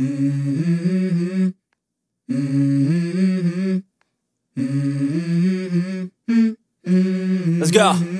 Mm-hmm. Mm-hmm. Mm-hmm. Let's go.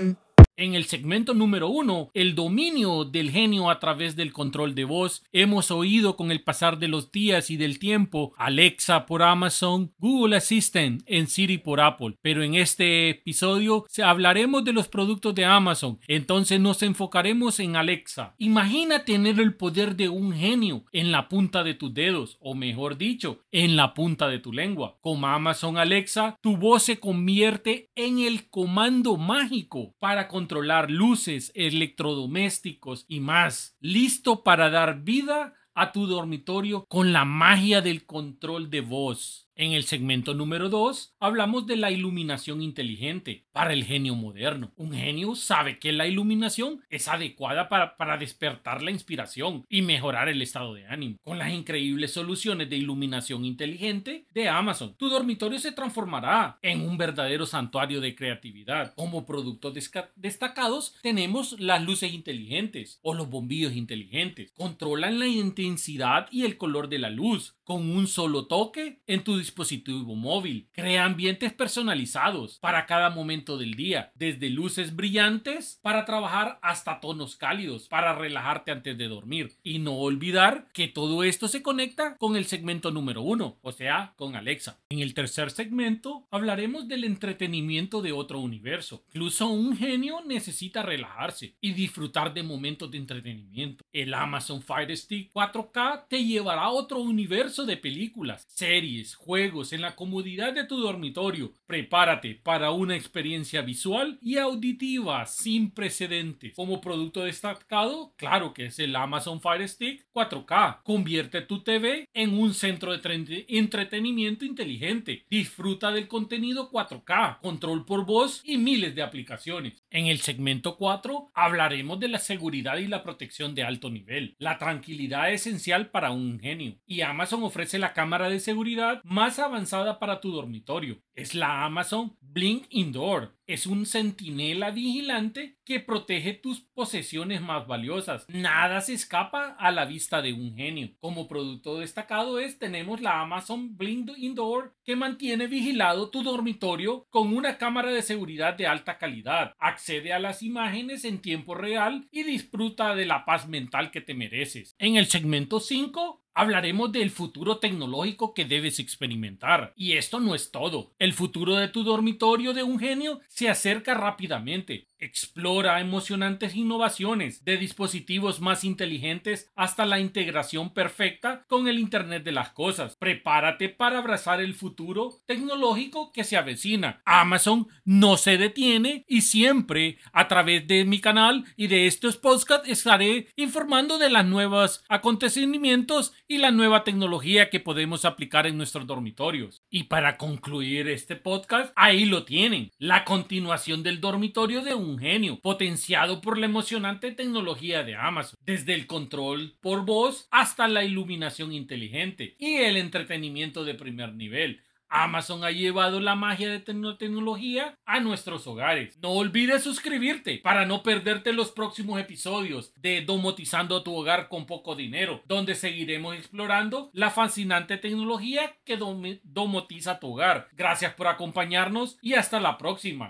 En el segmento número uno, el dominio del genio a través del control de voz, hemos oído con el pasar de los días y del tiempo Alexa por Amazon, Google Assistant en Siri por Apple, pero en este episodio hablaremos de los productos de Amazon, entonces nos enfocaremos en Alexa. Imagina tener el poder de un genio en la punta de tus dedos, o mejor dicho, en la punta de tu lengua. Con Amazon Alexa, tu voz se convierte en el comando mágico para controlar controlar luces, electrodomésticos y más. Listo para dar vida a tu dormitorio con la magia del control de voz. En el segmento número 2 hablamos de la iluminación inteligente para el genio moderno. Un genio sabe que la iluminación es adecuada para, para, despertar la inspiración y mejorar el estado de ánimo. Con las increíbles soluciones de iluminación inteligente de Amazon, tu dormitorio se transformará en un verdadero santuario de creatividad. Como productos destacados tenemos las luces inteligentes o los bombillos inteligentes. Controlan la intensidad y el color de la luz con un solo toque en tu dispositivo móvil. Crea ambientes personalizados para cada momento del día, desde luces brillantes para trabajar hasta tonos cálidos para relajarte antes de dormir. Y no olvidar que todo esto se conecta con el segmento número uno, o sea, con Alexa. En el tercer segmento hablaremos del entretenimiento de otro universo. Incluso un genio necesita relajarse y disfrutar de momentos de entretenimiento. El Amazon Fire Stick 4K te llevará a otro universo de películas, series, juegos, en la comodidad de tu dormitorio. Prepárate para una experiencia visual y auditiva sin precedentes. Como producto destacado, claro que es el Amazon Fire Stick 4K. Convierte tu TV en un centro de entretenimiento inteligente. Disfruta del contenido 4K, control por voz y miles de aplicaciones. En el segmento 4 hablaremos de la seguridad y la protección de alto nivel. La tranquilidad es esencial para un genio y Amazon ofrece la cámara de seguridad más avanzada para tu dormitorio. Es la Amazon Blink Indoor. Es un centinela vigilante que protege tus posesiones más valiosas. Nada se escapa a la vista de un genio. Como producto destacado es tenemos la Amazon Blink Indoor que mantiene vigilado tu dormitorio con una cámara de seguridad de alta calidad. Accede a las imágenes en tiempo real y disfruta de la paz mental que te mereces. En el segmento 5 hablaremos del futuro tecnológico que debes experimentar. Y esto no es todo. El futuro de tu dormitorio de un genio se acerca rápidamente. Explora emocionantes innovaciones de dispositivos más inteligentes hasta la integración perfecta con el Internet de las Cosas. Prepárate para abrazar el futuro tecnológico que se avecina. Amazon no se detiene y siempre a través de mi canal y de estos podcasts estaré informando de los nuevos acontecimientos y la nueva tecnología que podemos aplicar en nuestros dormitorios. Y para concluir este podcast, ahí lo tienen, la continuación del dormitorio de un genio, potenciado por la emocionante tecnología de Amazon, desde el control por voz hasta la iluminación inteligente y el entretenimiento de primer nivel. Amazon ha llevado la magia de tecnología a nuestros hogares. No olvides suscribirte para no perderte los próximos episodios de Domotizando tu hogar con poco dinero, donde seguiremos explorando la fascinante tecnología que domotiza tu hogar. Gracias por acompañarnos y hasta la próxima.